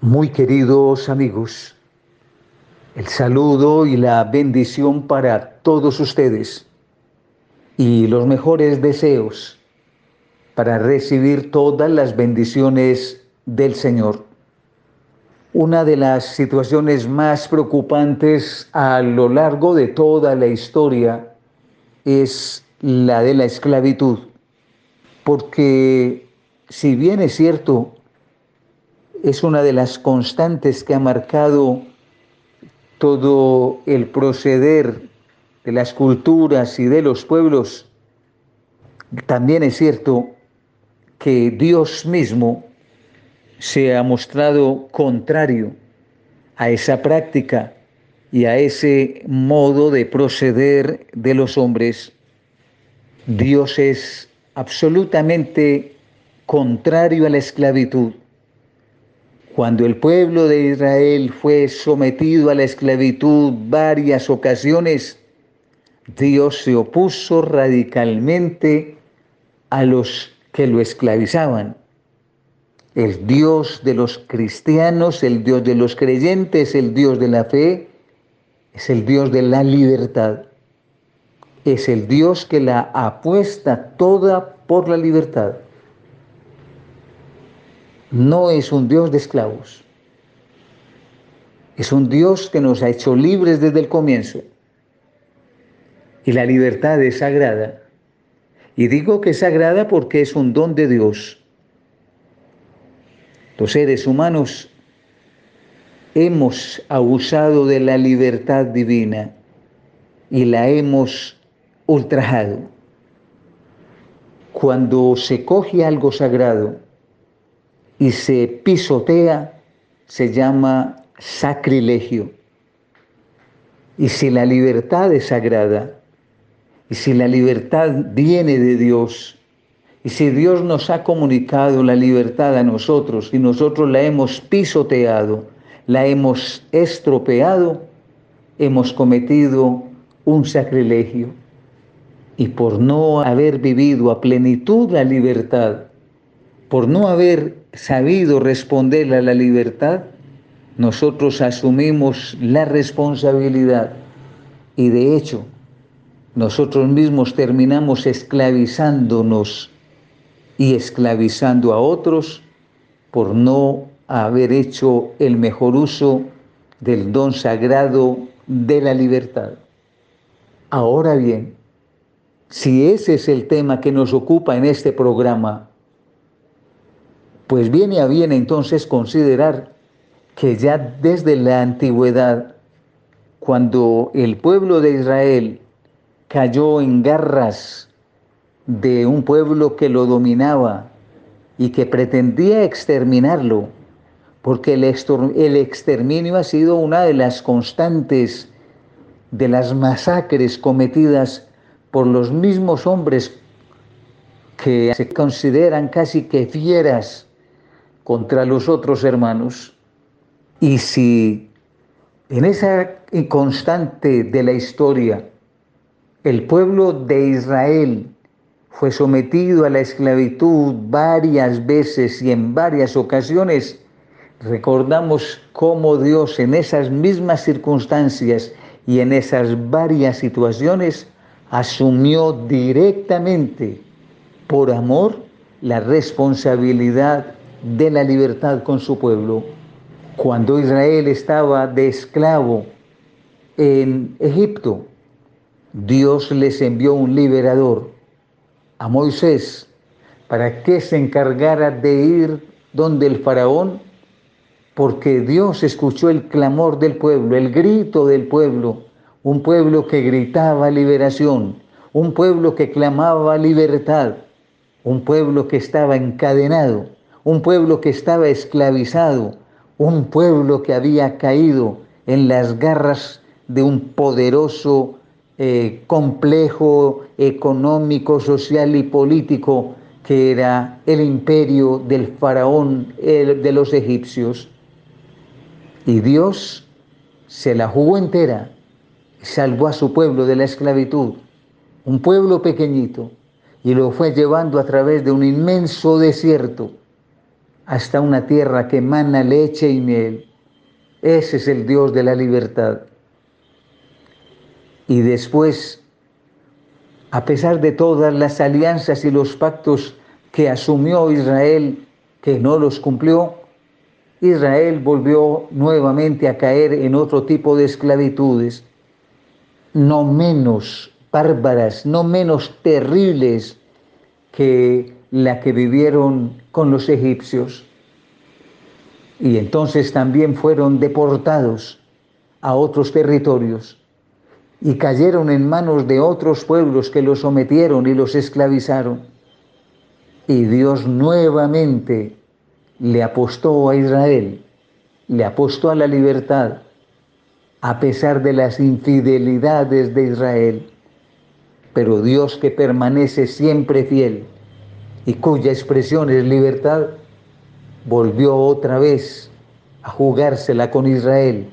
Muy queridos amigos, el saludo y la bendición para todos ustedes y los mejores deseos para recibir todas las bendiciones del Señor. Una de las situaciones más preocupantes a lo largo de toda la historia es la de la esclavitud, porque si bien es cierto, es una de las constantes que ha marcado todo el proceder de las culturas y de los pueblos, también es cierto que Dios mismo se ha mostrado contrario a esa práctica y a ese modo de proceder de los hombres. Dios es absolutamente contrario a la esclavitud. Cuando el pueblo de Israel fue sometido a la esclavitud varias ocasiones, Dios se opuso radicalmente a los que lo esclavizaban. El Dios de los cristianos, el Dios de los creyentes, el Dios de la fe, es el Dios de la libertad. Es el Dios que la apuesta toda por la libertad no es un Dios de esclavos. Es un Dios que nos ha hecho libres desde el comienzo. Y la libertad es sagrada. Y digo que es sagrada porque es un don de Dios. Los seres humanos hemos abusado de la libertad divina y la hemos ultrajado. Cuando se coge algo sagrado, y se pisotea, se llama sacrilegio. Y si la libertad es sagrada, y si la libertad viene de Dios, y si Dios nos ha comunicado la libertad a nosotros y nosotros la hemos pisoteado, la hemos estropeado, hemos cometido un sacrilegio. Y por no haber vivido a plenitud la libertad, por no haber sabido responder a la libertad, nosotros asumimos la responsabilidad y de hecho nosotros mismos terminamos esclavizándonos y esclavizando a otros por no haber hecho el mejor uso del don sagrado de la libertad. Ahora bien, si ese es el tema que nos ocupa en este programa, pues viene a bien entonces considerar que ya desde la antigüedad, cuando el pueblo de Israel cayó en garras de un pueblo que lo dominaba y que pretendía exterminarlo, porque el, exterminio ha sido una de las constantes de las masacres cometidas por los mismos hombres que se consideran casi que fieras contra los otros hermanos. Y si en esa constante de la historia el pueblo de Israel fue sometido a la esclavitud varias veces y en varias ocasiones, recordamos cómo Dios en esas mismas circunstancias y en esas varias situaciones asumió directamente por amor la responsabilidad de la libertad con su pueblo. Cuando Israel estaba de esclavo en Egipto, Dios les envió un liberador, a Moisés, para que se encargara de ir donde el faraón, porque Dios escuchó el clamor del pueblo, el grito del pueblo, un pueblo que gritaba liberación, un pueblo que clamaba libertad, un pueblo que estaba encadenado un pueblo que estaba esclavizado, un pueblo que había caído en las garras de un poderoso eh, complejo económico, social y político que era el imperio del faraón de los egipcios. Y Dios se la jugó entera, salvó a su pueblo de la esclavitud, un pueblo pequeñito, y lo fue llevando a través de un inmenso desierto hasta una tierra que emana leche y miel. Ese es el Dios de la libertad. Y después, a pesar de todas las alianzas y los pactos que asumió Israel, que no los cumplió, Israel volvió nuevamente a caer en otro tipo de esclavitudes, no menos bárbaras, no menos terribles que la que vivieron con los egipcios. Y entonces también fueron deportados a otros territorios y cayeron en manos de otros pueblos que los sometieron y los esclavizaron. Y Dios nuevamente le apostó a Israel, le apostó a la libertad, a pesar de las infidelidades de Israel. Pero Dios que permanece siempre fiel y cuya expresión es libertad, volvió otra vez a jugársela con Israel,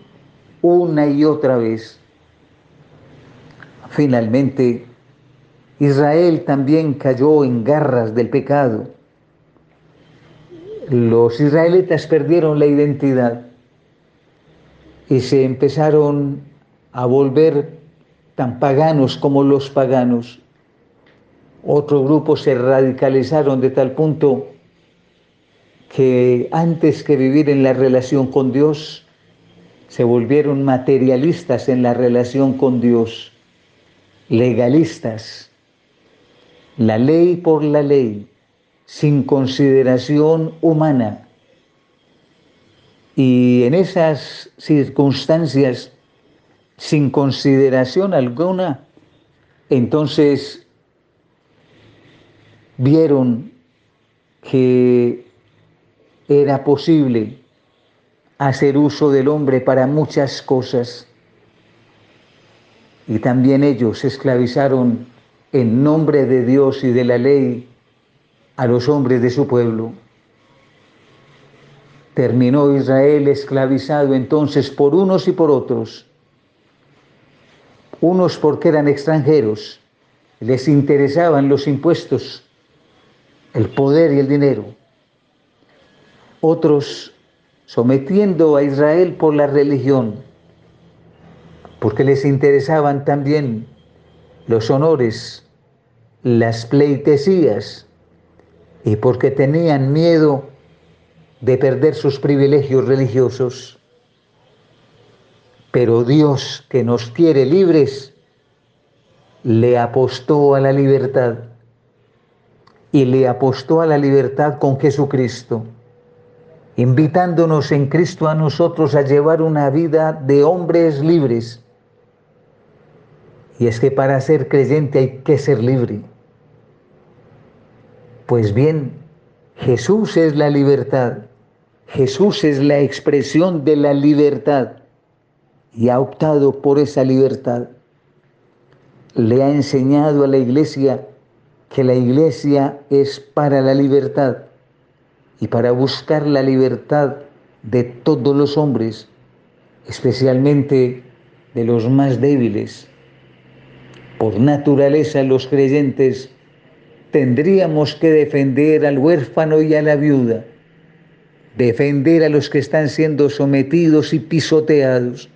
una y otra vez. Finalmente, Israel también cayó en garras del pecado los israelitas perdieron la identidad y se empezaron a volver tan paganos como los paganos. Otros grupos se radicalizaron de tal punto que antes que vivir en la relación con Dios, se volvieron materialistas en la relación con Dios, legalistas, la ley por la ley, sin consideración humana. Y en esas circunstancias, sin consideración alguna, entonces vieron que era posible hacer uso del hombre para muchas cosas. Y también ellos esclavizaron en nombre de Dios y de la ley a los hombres de su pueblo. Terminó Israel esclavizado entonces por unos y por otros. Unos porque eran extranjeros, les interesaban los impuestos, el poder y el dinero. Otros sometiendo a Israel por la religión, porque les interesaban también los honores, las pleitesías, y porque tenían miedo de perder sus privilegios religiosos. Pero Dios, que nos quiere libres, le apostó a la libertad y le apostó a la libertad con Jesucristo, invitándonos en Cristo a nosotros a llevar una vida de hombres libres. Y es que para ser creyente hay que ser libre. Pues bien, Jesús es la libertad. Jesús es la expresión de la libertad y ha optado por esa libertad. Le ha enseñado a la iglesia que la iglesia es para la libertad y para buscar la libertad de todos los hombres, especialmente de los más débiles. Por naturaleza los creyentes tendríamos que defender al huérfano y a la viuda, defender a los que están siendo sometidos y pisoteados,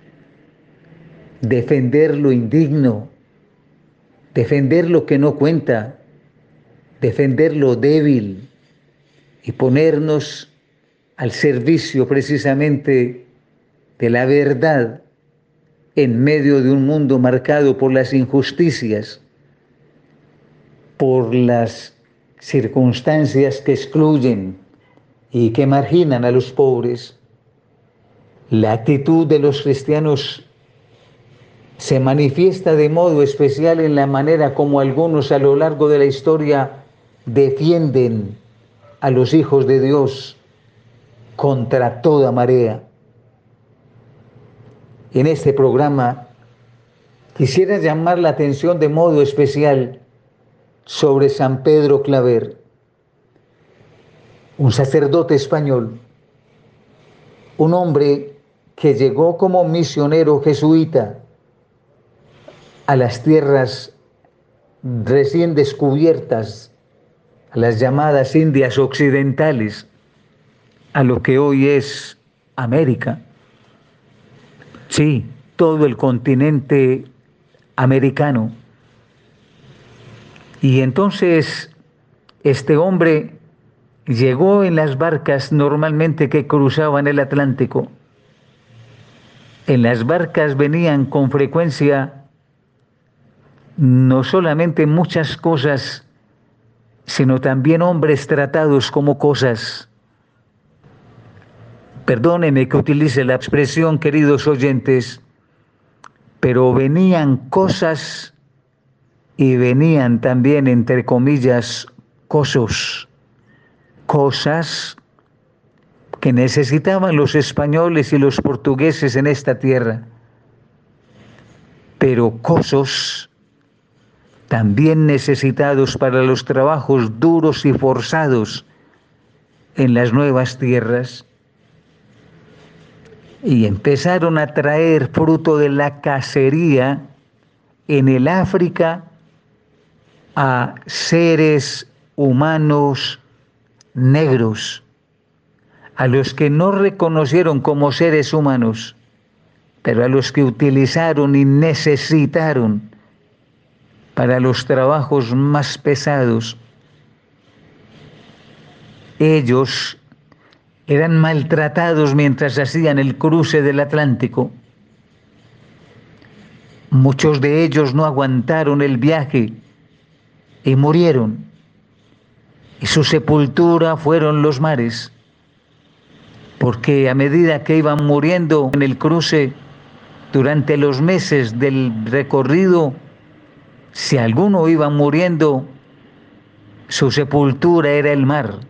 defender lo indigno, defender lo que no cuenta, defender lo débil y ponernos al servicio precisamente de la verdad en medio de un mundo marcado por las injusticias por las circunstancias que excluyen y que marginan a los pobres. La actitud de los cristianos se manifiesta de modo especial en la manera como algunos a lo largo de la historia defienden a los hijos de Dios contra toda marea. En este programa quisiera llamar la atención de modo especial sobre San Pedro Claver, un sacerdote español, un hombre que llegó como misionero jesuita a las tierras recién descubiertas, a las llamadas Indias Occidentales, a lo que hoy es América. Sí, todo el continente americano. Y entonces este hombre llegó en las barcas normalmente que cruzaban el Atlántico. En las barcas venían con frecuencia no solamente muchas cosas, sino también hombres tratados como cosas. Perdóneme que utilice la expresión, queridos oyentes, pero venían cosas y venían también, entre comillas, cosas, cosas que necesitaban los españoles y los portugueses en esta tierra, pero cosas también necesitados para los trabajos duros y forzados en las nuevas tierras. Y empezaron a traer fruto de la cacería en el África a seres humanos negros, a los que no reconocieron como seres humanos, pero a los que utilizaron y necesitaron para los trabajos más pesados. Ellos eran maltratados mientras hacían el cruce del Atlántico. Muchos de ellos no aguantaron el viaje y murieron. Y su sepultura fueron los mares, porque a medida que iban muriendo en el cruce, durante los meses del recorrido, si alguno iba muriendo, su sepultura era el mar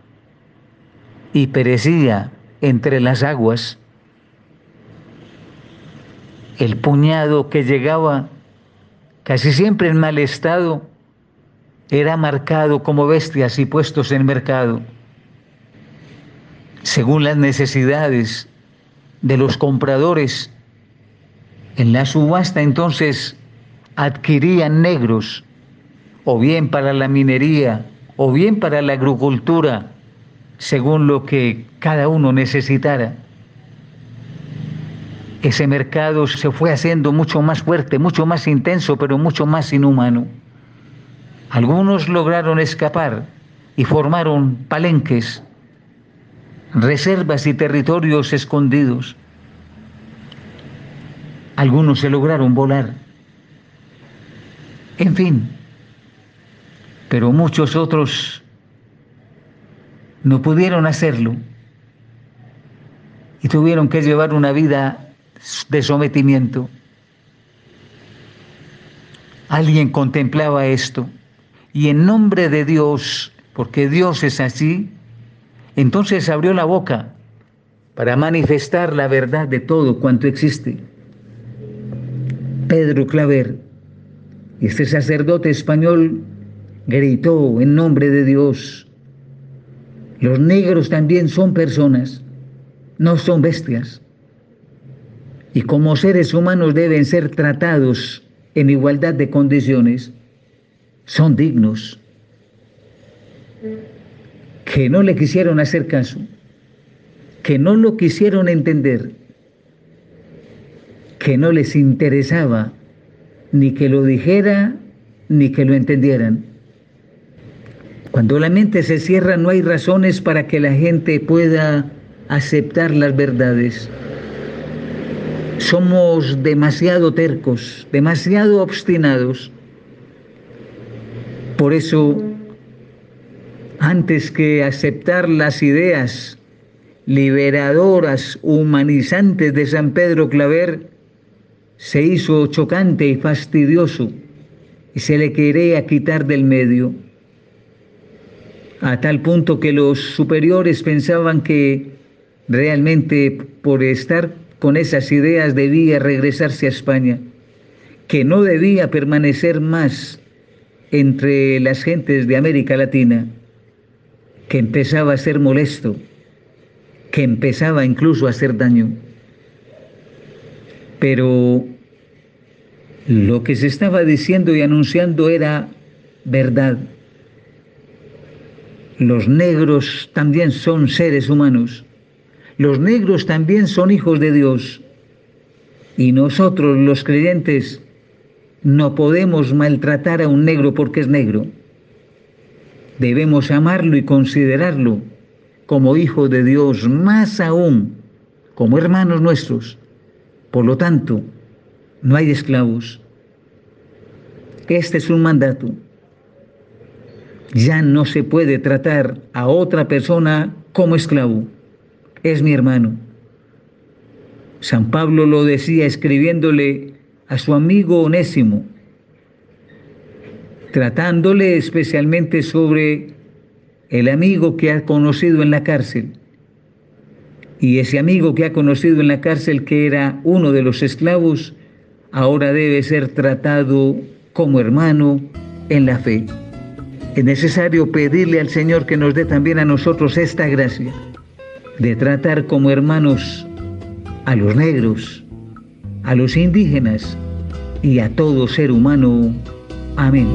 y perecía entre las aguas. El puñado que llegaba, casi siempre en mal estado, era marcado como bestias y puestos en mercado, según las necesidades de los compradores. En la subasta entonces adquirían negros, o bien para la minería, o bien para la agricultura, según lo que cada uno necesitara. Ese mercado se fue haciendo mucho más fuerte, mucho más intenso, pero mucho más inhumano. Algunos lograron escapar y formaron palenques, reservas y territorios escondidos. Algunos se lograron volar en fin, pero muchos otros no pudieron hacerlo y tuvieron que llevar una vida de sometimiento. Alguien contemplaba esto y en nombre de Dios, porque Dios es así, entonces abrió la boca para manifestar la verdad de todo cuanto existe. Pedro Claver este sacerdote español gritó en nombre de Dios, los negros también son personas, no son bestias. Y como seres humanos deben ser tratados en igualdad de condiciones, son dignos. Que no le quisieron hacer caso, que no lo quisieron entender, que no les interesaba ni que lo dijera, ni que lo entendieran. Cuando la mente se cierra no hay razones para que la gente pueda aceptar las verdades. Somos demasiado tercos, demasiado obstinados. Por eso, antes que aceptar las ideas liberadoras, humanizantes de San Pedro Claver, se hizo chocante y fastidioso y se le quería quitar del medio, a tal punto que los superiores pensaban que realmente por estar con esas ideas debía regresarse a España, que no debía permanecer más entre las gentes de América Latina, que empezaba a ser molesto, que empezaba incluso a hacer daño. Pero lo que se estaba diciendo y anunciando era verdad. Los negros también son seres humanos Los negros también son hijos de Dios. Y nosotros los creyentes no podemos maltratar a un negro porque es negro. Debemos amarlo y considerarlo como hijo de Dios, más aún como hermanos nuestros. Por lo tanto, no hay esclavos. Este es un mandato. Ya no se puede tratar a otra persona como esclavo. Es mi hermano. San Pablo lo decía escribiéndole a su amigo Onésimo, tratándole especialmente sobre el amigo que ha conocido en la cárcel. Y ese amigo que ha conocido en la cárcel, que era uno de los esclavos, ahora debe ser tratado como hermano en la fe. Es necesario pedirle al Señor que nos dé también a nosotros esta gracia de tratar como hermanos a los negros, a los indígenas y a todo ser humano. Amén.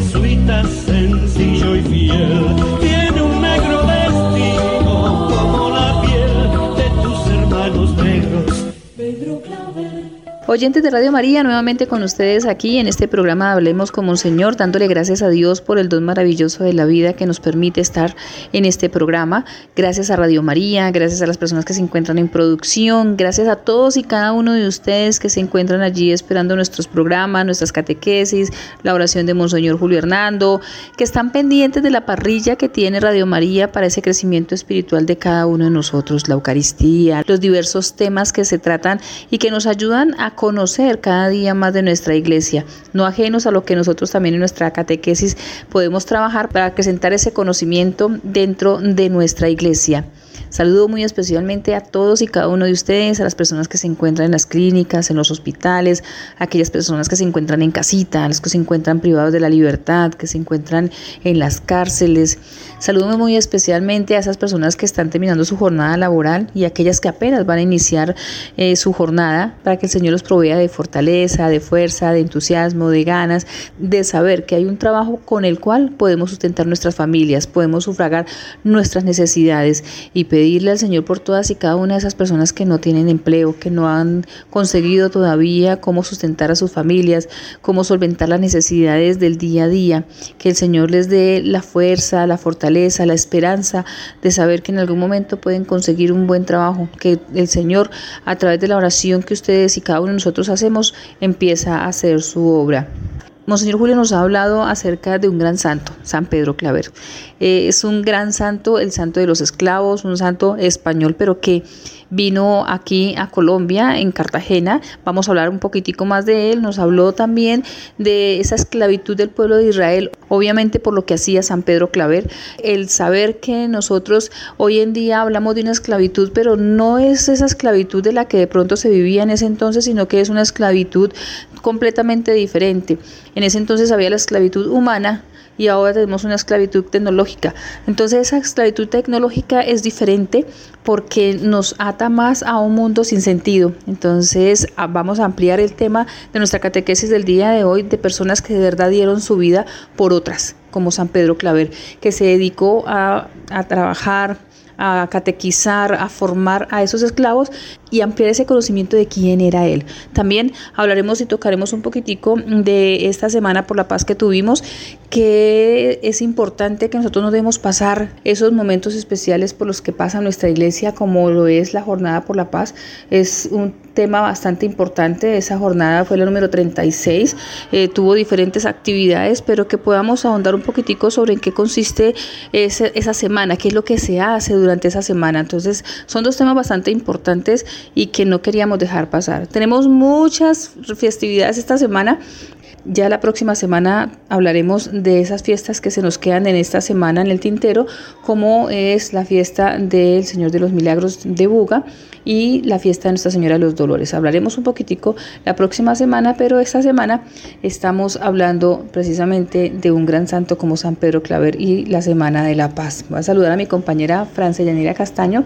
Jesuita, sencillo y fiel, tiene un negro destino como la piel de tus hermanos negros. Oyentes de Radio María, nuevamente con ustedes aquí en este programa Hablemos como un Señor, dándole gracias a Dios por el don maravilloso de la vida que nos permite estar en este programa. Gracias a Radio María, gracias a las personas que se encuentran en producción, gracias a todos y cada uno de ustedes que se encuentran allí esperando nuestros programas, nuestras catequesis, la oración de Monseñor Julio Hernando, que están pendientes de la parrilla que tiene Radio María para ese crecimiento espiritual de cada uno de nosotros, la Eucaristía, los diversos temas que se tratan y que nos ayudan a conocer cada día más de nuestra iglesia, no ajenos a lo que nosotros también en nuestra catequesis podemos trabajar para acrecentar ese conocimiento dentro de nuestra iglesia. Saludo muy especialmente a todos y cada uno de ustedes, a las personas que se encuentran en las clínicas, en los hospitales, a aquellas personas que se encuentran en casita, a los que se encuentran privados de la libertad, que se encuentran en las cárceles. Saludo muy especialmente a esas personas que están terminando su jornada laboral y aquellas que apenas van a iniciar eh, su jornada para que el Señor los provea de fortaleza, de fuerza, de entusiasmo, de ganas, de saber que hay un trabajo con el cual podemos sustentar nuestras familias, podemos sufragar nuestras necesidades y pedirle al Señor por todas y cada una de esas personas que no tienen empleo, que no han conseguido todavía cómo sustentar a sus familias, cómo solventar las necesidades del día a día, que el Señor les dé la fuerza, la fortaleza, la esperanza de saber que en algún momento pueden conseguir un buen trabajo, que el Señor a través de la oración que ustedes y cada uno de nosotros hacemos empieza a hacer su obra. Monseñor Julio nos ha hablado acerca de un gran santo, San Pedro Claver. Eh, es un gran santo, el santo de los esclavos, un santo español, pero que vino aquí a Colombia, en Cartagena. Vamos a hablar un poquitico más de él. Nos habló también de esa esclavitud del pueblo de Israel, obviamente por lo que hacía San Pedro Claver. El saber que nosotros hoy en día hablamos de una esclavitud, pero no es esa esclavitud de la que de pronto se vivía en ese entonces, sino que es una esclavitud completamente diferente. En ese entonces había la esclavitud humana y ahora tenemos una esclavitud tecnológica. Entonces esa esclavitud tecnológica es diferente porque nos ata más a un mundo sin sentido. Entonces vamos a ampliar el tema de nuestra catequesis del día de hoy de personas que de verdad dieron su vida por otras, como San Pedro Claver, que se dedicó a, a trabajar a catequizar, a formar a esos esclavos y ampliar ese conocimiento de quién era él. También hablaremos y tocaremos un poquitico de esta semana por la paz que tuvimos, que es importante que nosotros no debemos pasar esos momentos especiales por los que pasa nuestra iglesia, como lo es la jornada por la paz. Es un tema bastante importante. Esa jornada fue la número 36, eh, tuvo diferentes actividades, pero que podamos ahondar un poquitico sobre en qué consiste esa, esa semana, qué es lo que se hace durante esa semana. Entonces, son dos temas bastante importantes y que no queríamos dejar pasar. Tenemos muchas festividades esta semana ya la próxima semana hablaremos de esas fiestas que se nos quedan en esta semana en el tintero, como es la fiesta del Señor de los Milagros de Buga y la fiesta de Nuestra Señora de los Dolores. Hablaremos un poquitico la próxima semana, pero esta semana estamos hablando precisamente de un gran santo como San Pedro Claver y la Semana de la Paz. Voy a saludar a mi compañera Francia Yanira Castaño,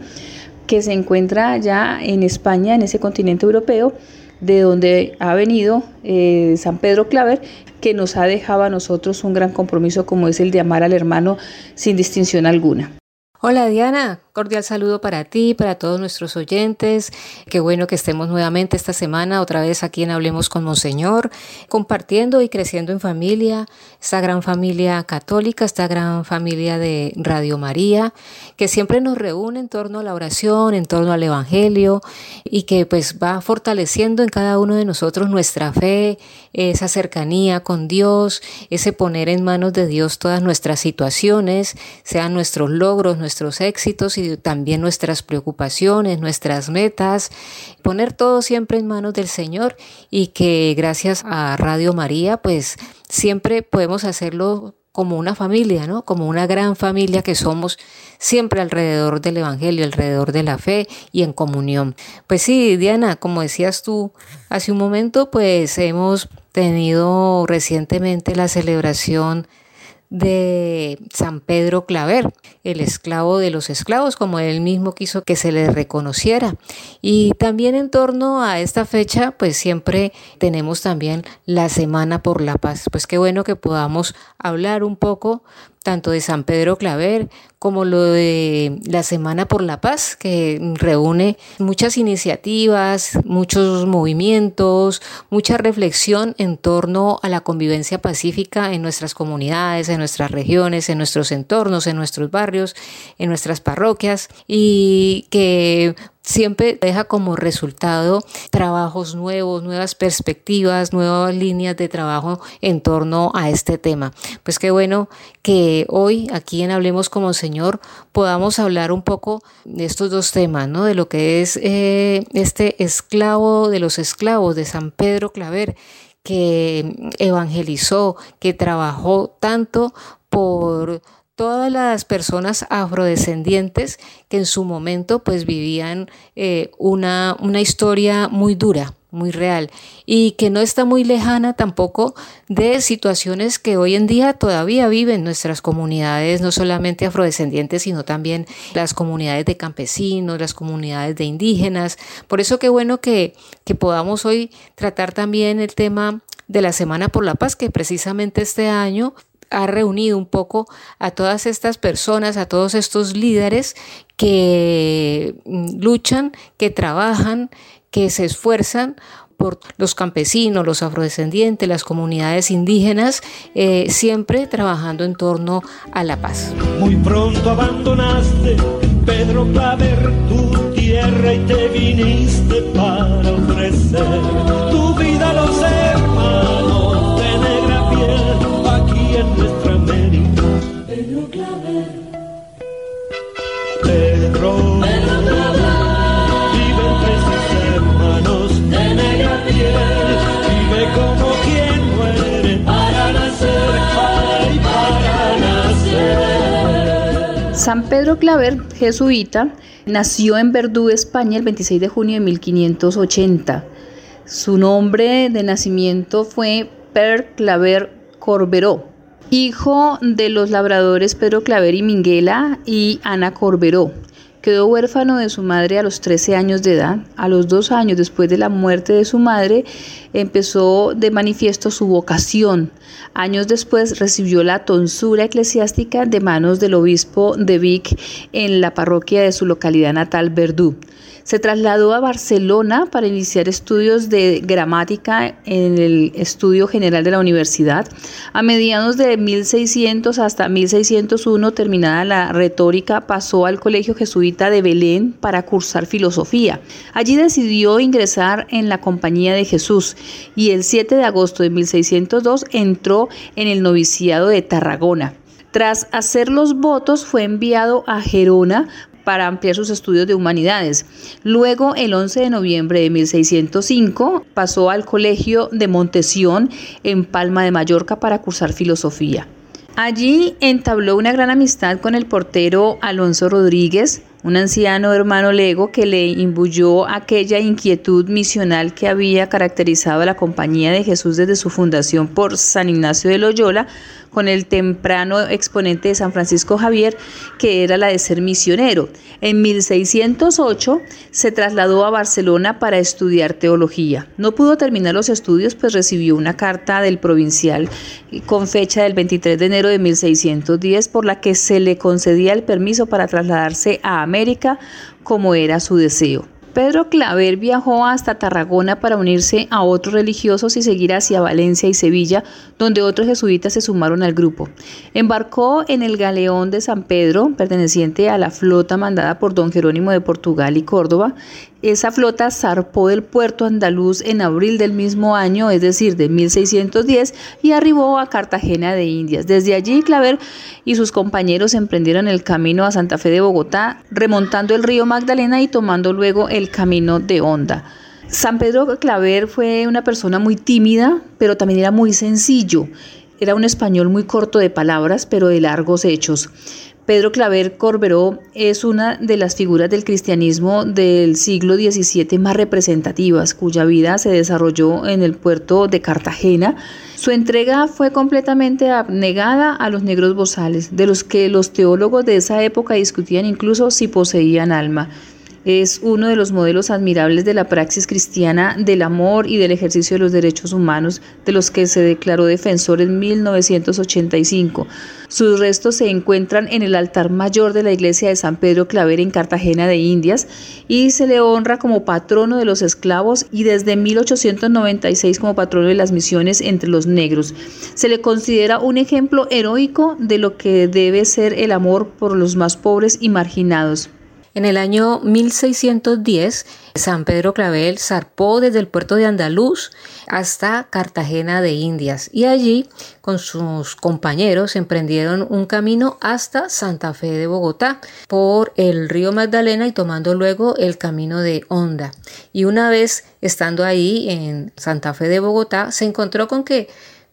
que se encuentra ya en España, en ese continente europeo de donde ha venido eh, San Pedro Claver, que nos ha dejado a nosotros un gran compromiso como es el de amar al hermano sin distinción alguna. Hola Diana, cordial saludo para ti, para todos nuestros oyentes. Qué bueno que estemos nuevamente esta semana otra vez aquí en Hablemos con Monseñor, compartiendo y creciendo en familia, esta gran familia católica, esta gran familia de Radio María, que siempre nos reúne en torno a la oración, en torno al Evangelio y que pues va fortaleciendo en cada uno de nosotros nuestra fe, esa cercanía con Dios, ese poner en manos de Dios todas nuestras situaciones, sean nuestros logros, nuestros éxitos y también nuestras preocupaciones, nuestras metas, poner todo siempre en manos del Señor y que gracias a Radio María pues siempre podemos hacerlo como una familia, ¿no? Como una gran familia que somos siempre alrededor del Evangelio, alrededor de la fe y en comunión. Pues sí, Diana, como decías tú hace un momento, pues hemos tenido recientemente la celebración de San Pedro Claver, el esclavo de los esclavos, como él mismo quiso que se le reconociera. Y también en torno a esta fecha, pues siempre tenemos también la Semana por la Paz. Pues qué bueno que podamos hablar un poco tanto de San Pedro Claver como lo de la Semana por la Paz, que reúne muchas iniciativas, muchos movimientos, mucha reflexión en torno a la convivencia pacífica en nuestras comunidades, en nuestras regiones, en nuestros entornos, en nuestros barrios, en nuestras parroquias y que siempre deja como resultado trabajos nuevos, nuevas perspectivas, nuevas líneas de trabajo en torno a este tema. Pues qué bueno que hoy aquí en Hablemos como Señor podamos hablar un poco de estos dos temas, ¿no? De lo que es eh, este esclavo de los esclavos de San Pedro Claver que evangelizó, que trabajó tanto por todas las personas afrodescendientes que en su momento pues vivían eh, una, una historia muy dura, muy real y que no está muy lejana tampoco de situaciones que hoy en día todavía viven nuestras comunidades, no solamente afrodescendientes, sino también las comunidades de campesinos, las comunidades de indígenas. Por eso qué bueno que, que podamos hoy tratar también el tema de la Semana por la Paz, que precisamente este año ha reunido un poco a todas estas personas, a todos estos líderes que mm, luchan, que trabajan, que se esfuerzan por los campesinos, los afrodescendientes, las comunidades indígenas, eh, siempre trabajando en torno a la paz. Muy pronto abandonaste, Pedro Claver, tu tierra y te viniste para ofrecer San Pedro Claver, jesuita, nació en Verdú, España, el 26 de junio de 1580. Su nombre de nacimiento fue Per Claver Corberó, hijo de los labradores Pedro Claver y Minguela y Ana Corberó. Quedó huérfano de su madre a los 13 años de edad. A los dos años después de la muerte de su madre, empezó de manifiesto su vocación. Años después recibió la tonsura eclesiástica de manos del obispo de Vic en la parroquia de su localidad natal, Verdú. Se trasladó a Barcelona para iniciar estudios de gramática en el Estudio General de la Universidad. A mediados de 1600 hasta 1601, terminada la retórica, pasó al Colegio Jesuita de Belén para cursar filosofía. Allí decidió ingresar en la Compañía de Jesús y el 7 de agosto de 1602 entró en el noviciado de Tarragona. Tras hacer los votos fue enviado a Gerona para ampliar sus estudios de humanidades. Luego, el 11 de noviembre de 1605, pasó al Colegio de Montesión en Palma de Mallorca para cursar filosofía. Allí entabló una gran amistad con el portero Alonso Rodríguez, un anciano hermano lego que le imbuyó aquella inquietud misional que había caracterizado a la Compañía de Jesús desde su fundación por San Ignacio de Loyola, con el temprano exponente de San Francisco Javier, que era la de ser misionero. En 1608 se trasladó a Barcelona para estudiar teología. No pudo terminar los estudios, pues recibió una carta del provincial con fecha del 23 de enero de 1610 por la que se le concedía el permiso para trasladarse a América como era su deseo. Pedro Claver viajó hasta Tarragona para unirse a otros religiosos y seguir hacia Valencia y Sevilla, donde otros jesuitas se sumaron al grupo. Embarcó en el galeón de San Pedro, perteneciente a la flota mandada por don Jerónimo de Portugal y Córdoba, esa flota zarpó del puerto andaluz en abril del mismo año, es decir, de 1610, y arribó a Cartagena de Indias. Desde allí, Claver y sus compañeros emprendieron el camino a Santa Fe de Bogotá, remontando el río Magdalena y tomando luego el camino de Honda. San Pedro Claver fue una persona muy tímida, pero también era muy sencillo. Era un español muy corto de palabras, pero de largos hechos. Pedro Claver Corberó es una de las figuras del cristianismo del siglo XVII más representativas, cuya vida se desarrolló en el puerto de Cartagena. Su entrega fue completamente abnegada a los negros bozales, de los que los teólogos de esa época discutían incluso si poseían alma es uno de los modelos admirables de la praxis cristiana del amor y del ejercicio de los derechos humanos, de los que se declaró defensor en 1985. Sus restos se encuentran en el altar mayor de la iglesia de San Pedro Claver en Cartagena de Indias y se le honra como patrono de los esclavos y desde 1896 como patrono de las misiones entre los negros. Se le considera un ejemplo heroico de lo que debe ser el amor por los más pobres y marginados. En el año 1610, San Pedro Clavel zarpó desde el puerto de Andaluz hasta Cartagena de Indias y allí con sus compañeros emprendieron un camino hasta Santa Fe de Bogotá por el río Magdalena y tomando luego el camino de Honda. Y una vez estando ahí en Santa Fe de Bogotá, se encontró con que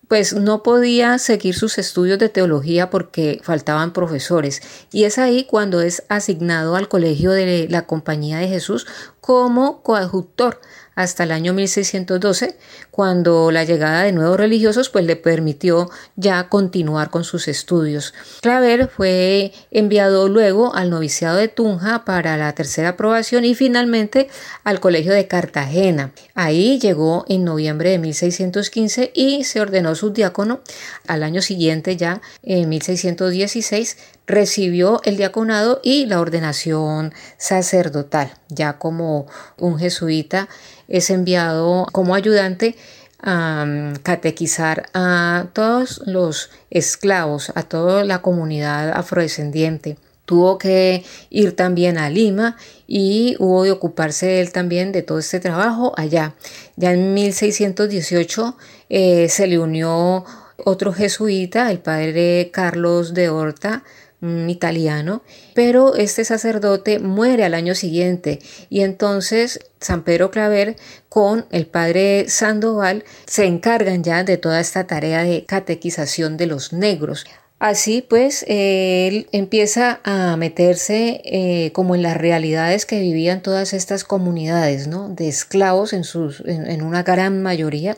pues no podía seguir sus estudios de teología porque faltaban profesores. Y es ahí cuando es asignado al Colegio de la Compañía de Jesús como coadjutor hasta el año 1612, cuando la llegada de nuevos religiosos pues le permitió ya continuar con sus estudios. Claver fue enviado luego al noviciado de Tunja para la tercera aprobación y finalmente al Colegio de Cartagena. Ahí llegó en noviembre de 1615 y se ordenó subdiácono. Al año siguiente ya, en 1616, recibió el diaconado y la ordenación sacerdotal. Ya como un jesuita es enviado como ayudante a mm, catequizar a todos los esclavos, a toda la comunidad afrodescendiente. Tuvo que ir también a Lima y hubo de ocuparse él también de todo este trabajo allá. Ya en 1618 eh, se le unió otro jesuita, el padre Carlos de Horta, italiano, pero este sacerdote muere al año siguiente y entonces San Pedro Claver con el padre Sandoval se encargan ya de toda esta tarea de catequización de los negros. Así pues, él empieza a meterse eh, como en las realidades que vivían todas estas comunidades, ¿no? De esclavos en, sus, en, una gran mayoría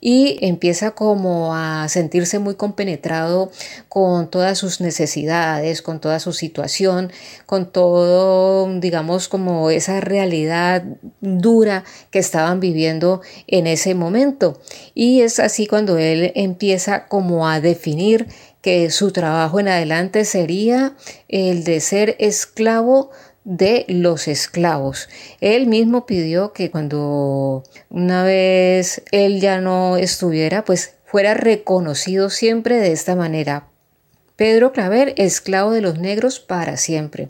y empieza como a sentirse muy compenetrado con todas sus necesidades, con toda su situación, con todo, digamos, como esa realidad dura que estaban viviendo en ese momento. Y es así cuando él empieza como a definir que su trabajo en adelante sería el de ser esclavo de los esclavos. Él mismo pidió que cuando una vez él ya no estuviera, pues fuera reconocido siempre de esta manera. Pedro Claver, esclavo de los negros para siempre.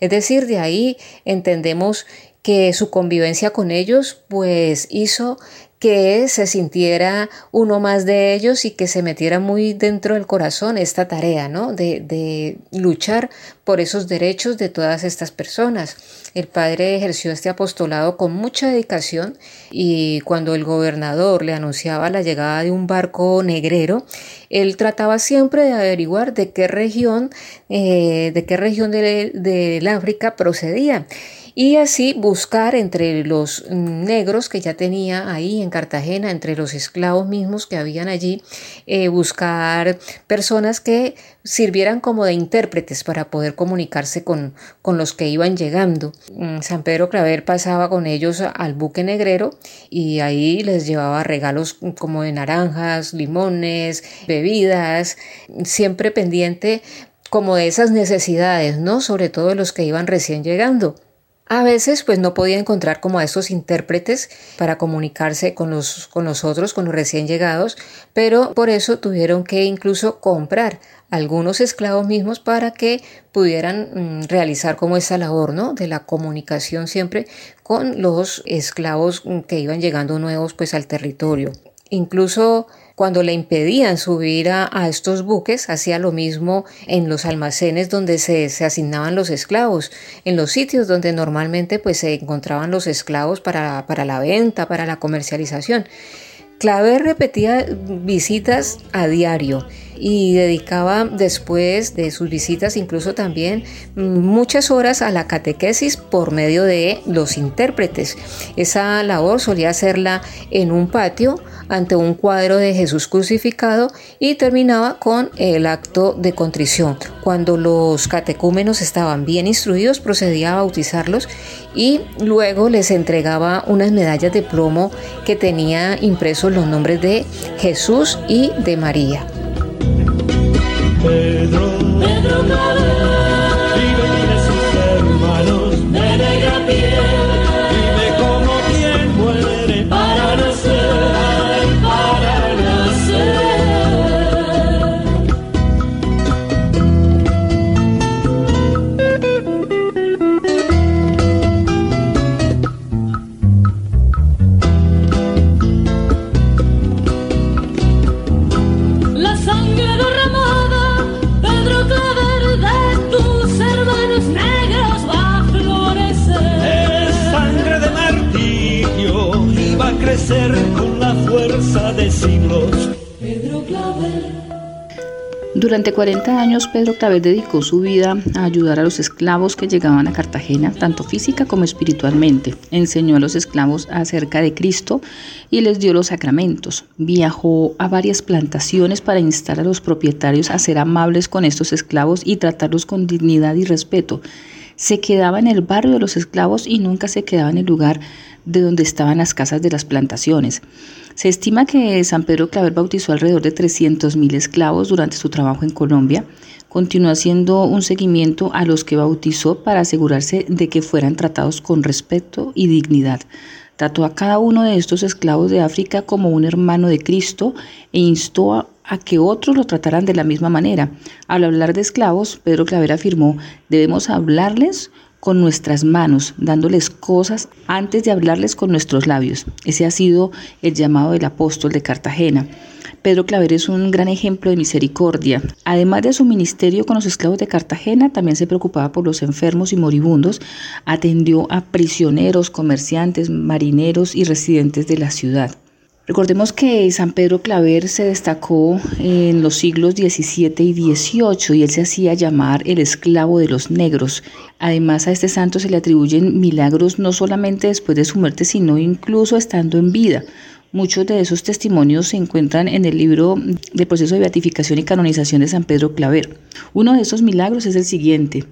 Es decir, de ahí entendemos que su convivencia con ellos pues hizo que se sintiera uno más de ellos y que se metiera muy dentro del corazón esta tarea, ¿no? De, de luchar por esos derechos de todas estas personas. El padre ejerció este apostolado con mucha dedicación y cuando el gobernador le anunciaba la llegada de un barco negrero, él trataba siempre de averiguar de qué región, eh, de qué región del África procedía y así buscar entre los negros que ya tenía ahí en Cartagena, entre los esclavos mismos que habían allí, eh, buscar personas que sirvieran como de intérpretes para poder comunicarse con, con los que iban llegando. Mm, San Pedro Claver pasaba con ellos al buque negrero y ahí les llevaba regalos como de naranjas, limones, bebidas, siempre pendiente como de esas necesidades, ¿no? Sobre todo los que iban recién llegando. A veces pues no podía encontrar como a esos intérpretes para comunicarse con los, con otros, con los recién llegados, pero por eso tuvieron que incluso comprar algunos esclavos mismos para que pudieran mm, realizar como esa labor, ¿no? De la comunicación siempre con los esclavos mm, que iban llegando nuevos pues al territorio. Incluso cuando le impedían subir a, estos buques, hacía lo mismo en los almacenes donde se, asignaban los esclavos, en los sitios donde normalmente pues, se encontraban los esclavos para, para la venta, para la comercialización. Claver repetía visitas a diario y dedicaba después de sus visitas incluso también muchas horas a la catequesis por medio de los intérpretes. Esa labor solía hacerla en un patio ante un cuadro de Jesús crucificado y terminaba con el acto de contrición. Cuando los catecúmenos estaban bien instruidos, procedía a bautizarlos y luego les entregaba unas medallas de plomo que tenía impresos los nombres de Jesús y de María. Pedro, Pedro Cabello. Durante 40 años, Pedro Claver dedicó su vida a ayudar a los esclavos que llegaban a Cartagena, tanto física como espiritualmente. Enseñó a los esclavos acerca de Cristo y les dio los sacramentos. Viajó a varias plantaciones para instar a los propietarios a ser amables con estos esclavos y tratarlos con dignidad y respeto. Se quedaba en el barrio de los esclavos y nunca se quedaba en el lugar de donde estaban las casas de las plantaciones. Se estima que San Pedro Claver bautizó alrededor de 300.000 esclavos durante su trabajo en Colombia. Continuó haciendo un seguimiento a los que bautizó para asegurarse de que fueran tratados con respeto y dignidad. Trató a cada uno de estos esclavos de África como un hermano de Cristo e instó a, a que otros lo trataran de la misma manera. Al hablar de esclavos, Pedro Claver afirmó, debemos hablarles con nuestras manos, dándoles cosas antes de hablarles con nuestros labios. Ese ha sido el llamado del apóstol de Cartagena. Pedro Claver es un gran ejemplo de misericordia. Además de su ministerio con los esclavos de Cartagena, también se preocupaba por los enfermos y moribundos, atendió a prisioneros, comerciantes, marineros y residentes de la ciudad. Recordemos que San Pedro Claver se destacó en los siglos XVII y XVIII y él se hacía llamar el esclavo de los negros. Además a este santo se le atribuyen milagros no solamente después de su muerte, sino incluso estando en vida. Muchos de esos testimonios se encuentran en el libro del proceso de beatificación y canonización de San Pedro Claver. Uno de esos milagros es el siguiente.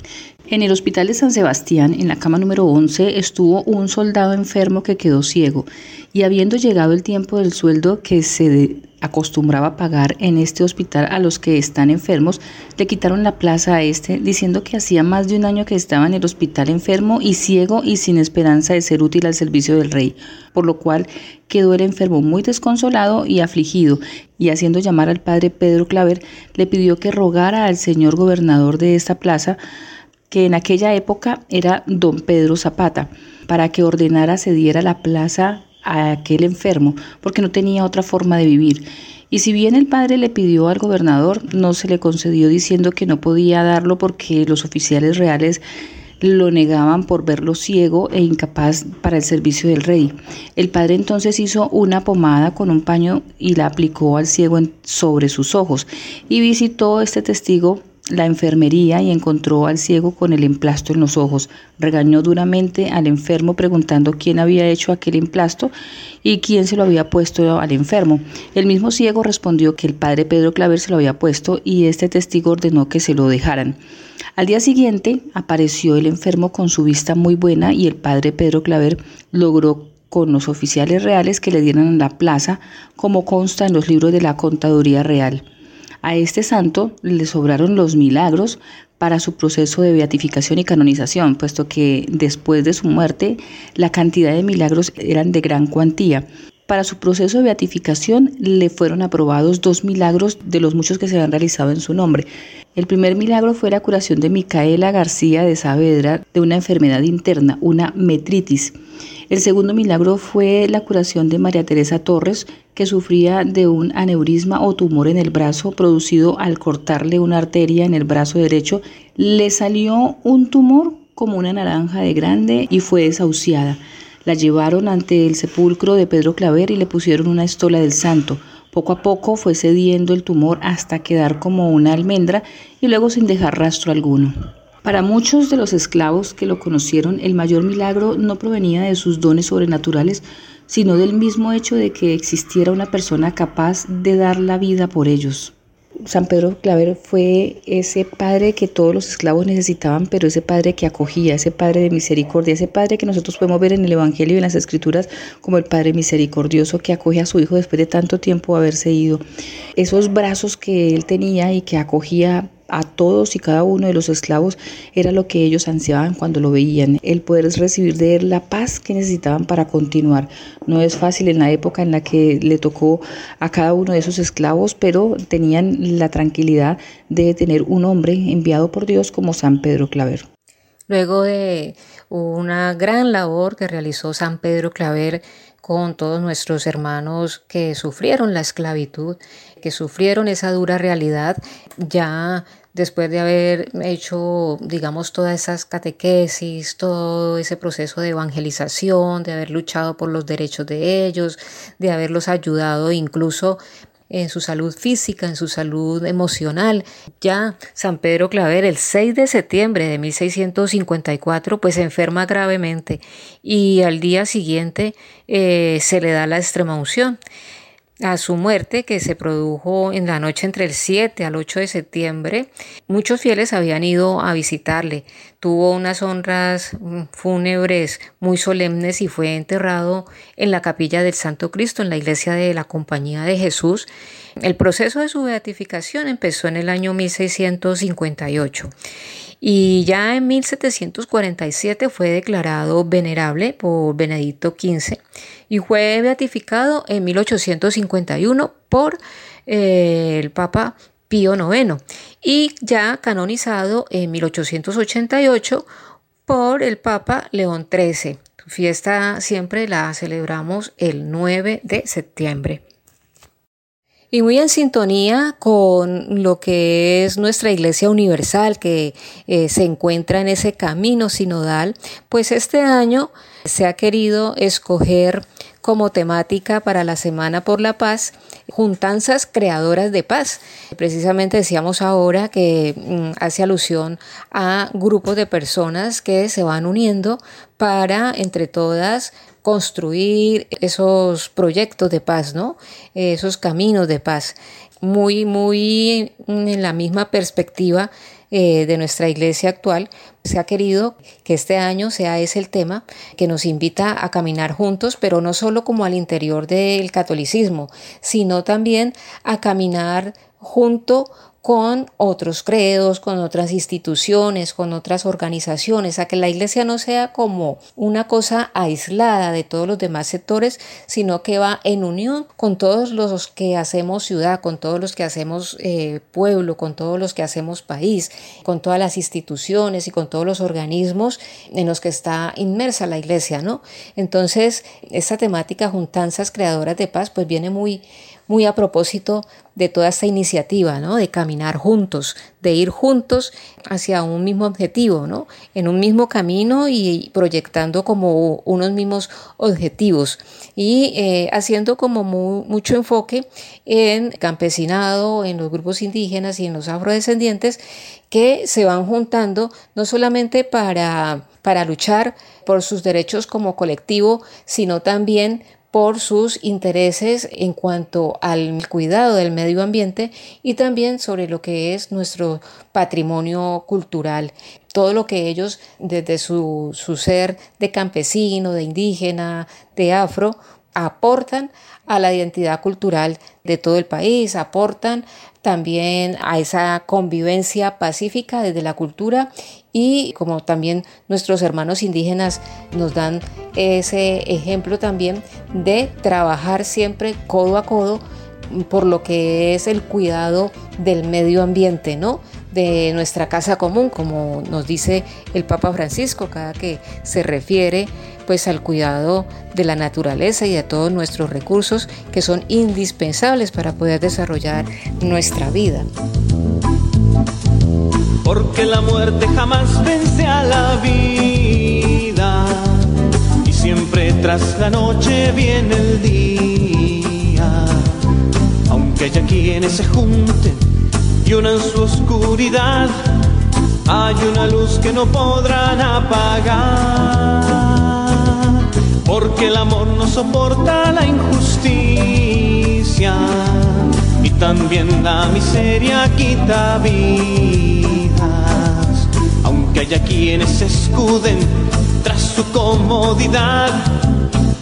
En el hospital de San Sebastián, en la cama número 11, estuvo un soldado enfermo que quedó ciego y habiendo llegado el tiempo del sueldo que se acostumbraba pagar en este hospital a los que están enfermos, le quitaron la plaza a este diciendo que hacía más de un año que estaba en el hospital enfermo y ciego y sin esperanza de ser útil al servicio del rey, por lo cual quedó el enfermo muy desconsolado y afligido, y haciendo llamar al padre Pedro Claver, le pidió que rogara al señor gobernador de esta plaza, que en aquella época era don Pedro Zapata, para que ordenara se diera la plaza a aquel enfermo porque no tenía otra forma de vivir. Y si bien el padre le pidió al gobernador, no se le concedió diciendo que no podía darlo porque los oficiales reales lo negaban por verlo ciego e incapaz para el servicio del rey. El padre entonces hizo una pomada con un paño y la aplicó al ciego sobre sus ojos y visitó este testigo la enfermería y encontró al ciego con el emplasto en los ojos. Regañó duramente al enfermo preguntando quién había hecho aquel emplasto y quién se lo había puesto al enfermo. El mismo ciego respondió que el padre Pedro Claver se lo había puesto y este testigo ordenó que se lo dejaran. Al día siguiente apareció el enfermo con su vista muy buena y el padre Pedro Claver logró con los oficiales reales que le dieran la plaza, como consta en los libros de la Contaduría Real. A este santo le sobraron los milagros para su proceso de beatificación y canonización, puesto que después de su muerte la cantidad de milagros eran de gran cuantía. Para su proceso de beatificación le fueron aprobados dos milagros de los muchos que se habían realizado en su nombre. El primer milagro fue la curación de Micaela García de Saavedra de una enfermedad interna, una metritis. El segundo milagro fue la curación de María Teresa Torres, que sufría de un aneurisma o tumor en el brazo producido al cortarle una arteria en el brazo derecho. Le salió un tumor como una naranja de grande y fue desahuciada. La llevaron ante el sepulcro de Pedro Claver y le pusieron una estola del santo. Poco a poco fue cediendo el tumor hasta quedar como una almendra y luego sin dejar rastro alguno. Para muchos de los esclavos que lo conocieron, el mayor milagro no provenía de sus dones sobrenaturales, sino del mismo hecho de que existiera una persona capaz de dar la vida por ellos. San Pedro Claver fue ese padre que todos los esclavos necesitaban, pero ese padre que acogía, ese padre de misericordia, ese padre que nosotros podemos ver en el Evangelio y en las Escrituras como el padre misericordioso que acoge a su hijo después de tanto tiempo haberse ido. Esos brazos que él tenía y que acogía todos y cada uno de los esclavos era lo que ellos ansiaban cuando lo veían, el poder recibir de él la paz que necesitaban para continuar. No es fácil en la época en la que le tocó a cada uno de esos esclavos, pero tenían la tranquilidad de tener un hombre enviado por Dios como San Pedro Claver. Luego de una gran labor que realizó San Pedro Claver con todos nuestros hermanos que sufrieron la esclavitud, que sufrieron esa dura realidad, ya después de haber hecho, digamos, todas esas catequesis, todo ese proceso de evangelización, de haber luchado por los derechos de ellos, de haberlos ayudado incluso en su salud física, en su salud emocional. Ya San Pedro Claver el 6 de septiembre de 1654 pues se enferma gravemente y al día siguiente eh, se le da la extrema unción a su muerte, que se produjo en la noche entre el 7 al 8 de septiembre, muchos fieles habían ido a visitarle. Tuvo unas honras mm, fúnebres muy solemnes y fue enterrado en la capilla del Santo Cristo, en la iglesia de la Compañía de Jesús. El proceso de su beatificación empezó en el año 1658 y ya en 1747 fue declarado venerable por Benedicto XV y fue beatificado en 1851 por eh, el Papa Pío IX y ya canonizado en 1888 por el Papa León XIII. Su fiesta siempre la celebramos el 9 de septiembre. Y muy en sintonía con lo que es nuestra Iglesia Universal, que eh, se encuentra en ese camino sinodal, pues este año se ha querido escoger como temática para la Semana por la Paz, juntanzas creadoras de paz. Precisamente decíamos ahora que mm, hace alusión a grupos de personas que se van uniendo para entre todas construir esos proyectos de paz, ¿no? Esos caminos de paz. Muy, muy en la misma perspectiva eh, de nuestra iglesia actual, se ha querido que este año sea ese el tema que nos invita a caminar juntos, pero no solo como al interior del catolicismo, sino también a caminar junto con otros credos, con otras instituciones, con otras organizaciones, a que la iglesia no sea como una cosa aislada de todos los demás sectores, sino que va en unión con todos los que hacemos ciudad, con todos los que hacemos eh, pueblo, con todos los que hacemos país, con todas las instituciones y con todos los organismos en los que está inmersa la iglesia, ¿no? Entonces, esta temática juntanzas creadoras de paz, pues viene muy muy a propósito de toda esta iniciativa, ¿no? De caminar juntos, de ir juntos hacia un mismo objetivo, ¿no? En un mismo camino y proyectando como unos mismos objetivos y eh, haciendo como mucho enfoque en campesinado, en los grupos indígenas y en los afrodescendientes que se van juntando no solamente para, para luchar por sus derechos como colectivo, sino también por sus intereses en cuanto al cuidado del medio ambiente y también sobre lo que es nuestro patrimonio cultural. Todo lo que ellos desde su, ser de campesino, de indígena, de afro, aportan a la identidad cultural de todo el país, aportan también a esa convivencia pacífica desde la cultura y como también nuestros hermanos indígenas nos dan ese ejemplo también de trabajar siempre codo a codo por lo que es el cuidado del medio ambiente, ¿no? De nuestra casa común, como nos dice el Papa Francisco cada que se refiere pues al cuidado de la naturaleza y de todos nuestros recursos que son indispensables para poder desarrollar nuestra vida. Porque la muerte jamás vence a la vida y siempre tras la noche viene el día. Aunque haya quienes se junten en su oscuridad, hay una luz que no podrán apagar porque el amor no soporta la injusticia y también la miseria quita vidas, aunque haya quienes se escuden tras su comodidad.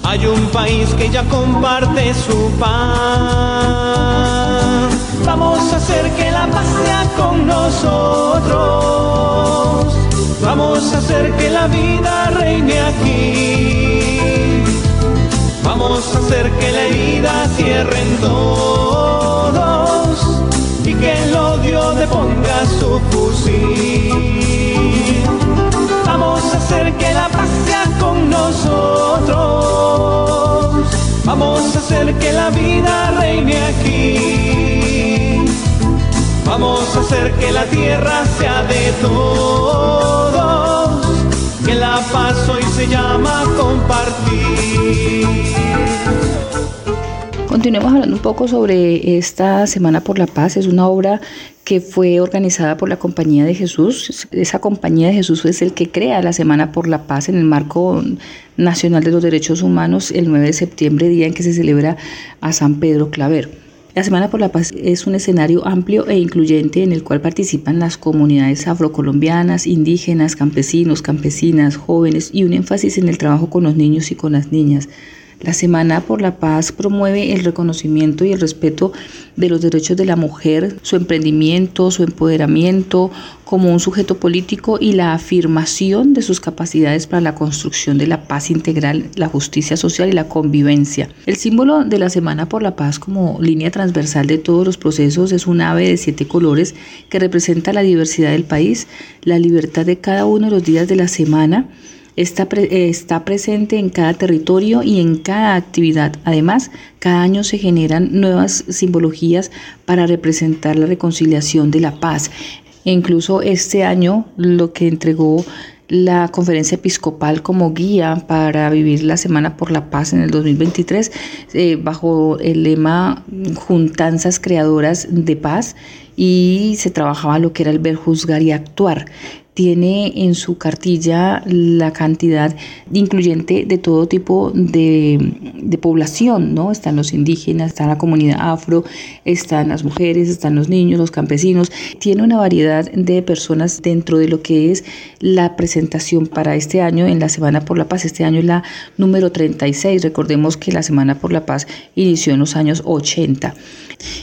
Hay un país que ya comparte su paz. Vamos a hacer que la paz sea con nosotros. Vamos a hacer que la vida reine aquí. Vamos a hacer que la herida cierren todos y que el odio deponga su fusil. Vamos a hacer que la paz sea con nosotros. Vamos a hacer que la vida reine aquí. Vamos a hacer que la tierra sea de todos. Que la paz hoy se llama compartir. Continuemos hablando un poco sobre esta Semana por la Paz. Es una obra que fue organizada por la Compañía de Jesús. Esa Compañía de Jesús es el que crea la Semana por la Paz en el marco nacional de los derechos humanos el 9 de septiembre, día en que se celebra a San Pedro Claver. La Semana por la Paz es un escenario amplio e incluyente en el cual participan las comunidades afrocolombianas, indígenas, campesinos, campesinas, jóvenes y un énfasis en el trabajo con los niños y con las niñas. La Semana por la Paz promueve el reconocimiento y el respeto de los derechos de la mujer, su emprendimiento, su empoderamiento como un sujeto político y la afirmación de sus capacidades para la construcción de la paz integral, la justicia social y la convivencia. El símbolo de la Semana por la Paz como línea transversal de todos los procesos es un ave de siete colores que representa la diversidad del país, la libertad de cada uno de los días de la semana, Está, está, presente en cada territorio y en cada actividad. Además, cada año se generan nuevas simbologías para representar la reconciliación de la paz. E incluso este año lo que entregó la conferencia episcopal como guía para vivir la Semana por la Paz en el 2023 eh, bajo el lema Juntanzas Creadoras de Paz y se trabajaba lo que era el ver, juzgar y actuar tiene en su cartilla la cantidad incluyente de todo tipo de, de, población, ¿no? Están los indígenas, está la comunidad afro, están las mujeres, están los niños, los campesinos. Tiene una variedad de personas dentro de lo que es la presentación para este año en la Semana por la Paz. Este año es la número 36. Recordemos que la Semana por la Paz inició en los años 80.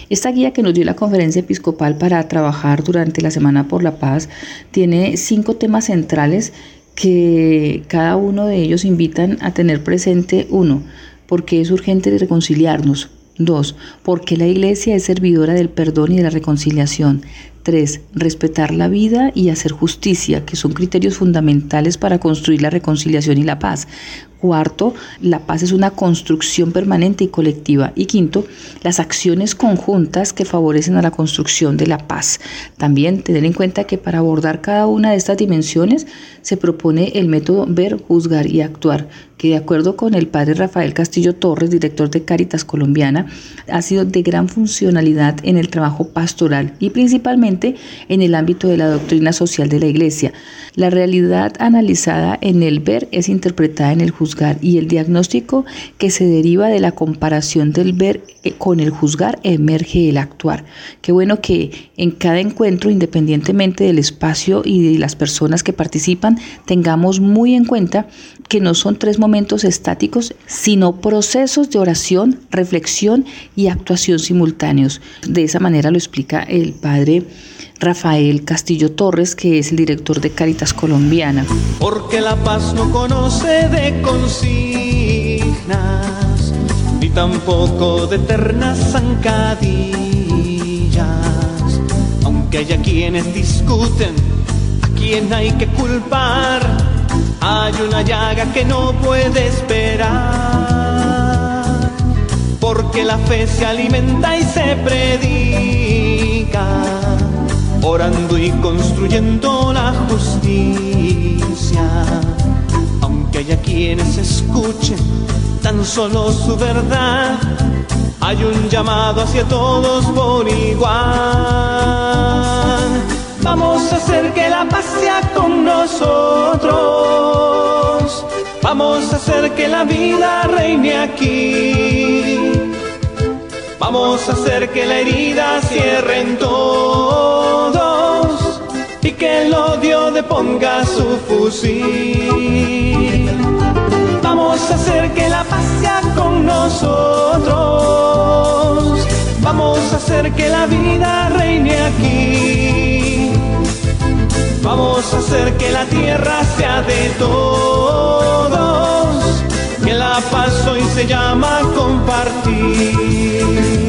Esta guía que nos dio la conferencia episcopal para trabajar durante la Semana por la Paz tiene cinco temas centrales que cada uno de ellos invitan a tener presente uno, porque es urgente reconciliarnos. Dos, porque la Iglesia es servidora del perdón y de la reconciliación. 3. Respetar la vida y hacer justicia, que son criterios fundamentales para construir la reconciliación y la paz. Cuarto, la paz es una construcción permanente y colectiva. Y quinto, las acciones conjuntas que favorecen a la construcción de la paz. También tener en cuenta que para abordar cada una de estas dimensiones se propone el método ver, juzgar y actuar, que de acuerdo con el padre Rafael Castillo Torres, director de Cáritas Colombiana, ha sido de gran funcionalidad en el trabajo pastoral y principalmente en el ámbito de la doctrina social de la Iglesia. La realidad analizada en el ver es interpretada en el juzgar y el diagnóstico que se deriva de la comparación del ver eh, con el juzgar emerge el actuar. Qué bueno que en cada encuentro, independientemente del espacio y de las personas que participan, tengamos muy en cuenta que no son tres momentos estáticos, sino procesos de oración, reflexión y actuación simultáneos. De esa manera lo explica el padre Rafael Castillo Torres, que es el director de Caritas Colombiana. Porque la paz no conoce de consignas, ni tampoco de eternas zancadillas. Aunque haya quienes discuten a quién hay que culpar, hay una llaga que no puede esperar. Porque la fe se alimenta y se predica orando y construyendo la justicia. Aunque haya quienes escuchen tan solo su verdad, hay un llamado hacia todos por igual. Vamos a hacer que la paz sea con nosotros. Vamos a hacer que la vida reine aquí. Vamos a hacer que la herida cierre en todos y que el odio deponga su fusil. Vamos a hacer que la paz sea con nosotros. Vamos a hacer que la vida reine aquí. Vamos a hacer que la tierra sea de todos. Que la paz hoy se llama compartir.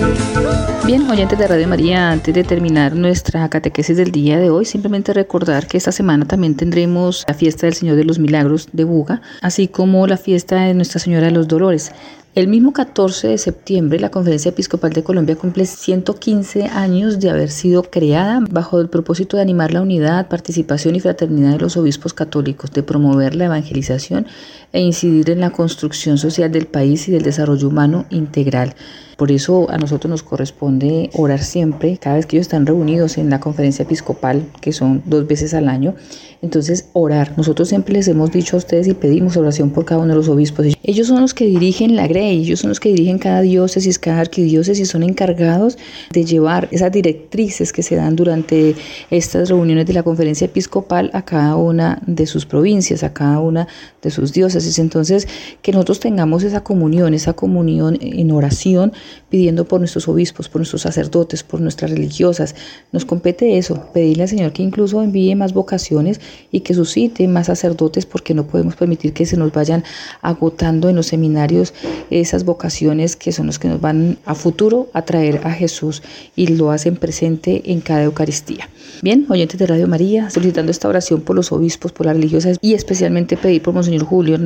Bien, oyentes de Radio María, antes de terminar nuestra catequesis del día de hoy, simplemente recordar que esta semana también tendremos la fiesta del Señor de los Milagros de Buga, así como la fiesta de Nuestra Señora de los Dolores. El mismo 14 de septiembre, la Conferencia Episcopal de Colombia cumple 115 años de haber sido creada bajo el propósito de animar la unidad, participación y fraternidad de los obispos católicos, de promover la evangelización e incidir en la construcción social del país y del desarrollo humano integral. Por eso a nosotros nos corresponde orar siempre, cada vez que ellos están reunidos en la conferencia episcopal, que son dos veces al año, entonces, orar. Nosotros siempre les hemos dicho a ustedes y pedimos oración por cada uno de los obispos. Ellos son los que dirigen la grey, ellos son los que dirigen cada diócesis, cada arquidiócesis, y son encargados de llevar esas directrices que se dan durante estas reuniones de la conferencia episcopal a cada una de sus provincias, a cada una de sus diócesis. Entonces, que nosotros tengamos esa comunión, esa comunión en oración, pidiendo por nuestros obispos, por nuestros sacerdotes, por nuestras religiosas. Nos compete eso, pedirle al Señor que incluso envíe más vocaciones y que suscite más sacerdotes porque no podemos permitir que se nos vayan agotando en los seminarios esas vocaciones que son los que nos van a futuro a traer a Jesús y lo hacen presente en cada Eucaristía. Bien, oyentes de Radio María, solicitando esta oración por los obispos, por las religiosas y especialmente pedir por Monseñor Julio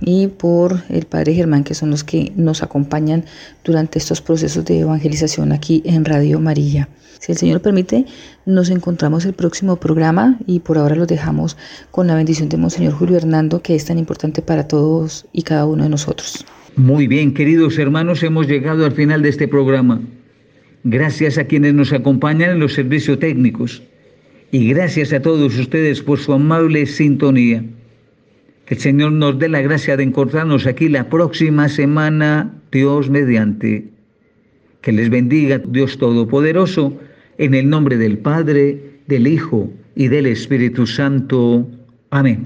Y por el Padre Germán, que son los que nos acompañan durante estos procesos de evangelización aquí en Radio María. Si el Señor permite, nos encontramos el próximo programa y por ahora lo dejamos con la bendición de Monseñor Julio Hernando, que es tan importante para todos y cada uno de nosotros. Muy bien, queridos hermanos, hemos llegado al final de este programa. Gracias a quienes nos acompañan en los servicios técnicos Y gracias a todos ustedes por su amable sintonía. Que el Señor nos dé la gracia de encontrarnos aquí la próxima semana, Dios mediante. Que les bendiga Dios Todopoderoso, en el nombre del Padre, del Hijo y del Espíritu Santo. Amén.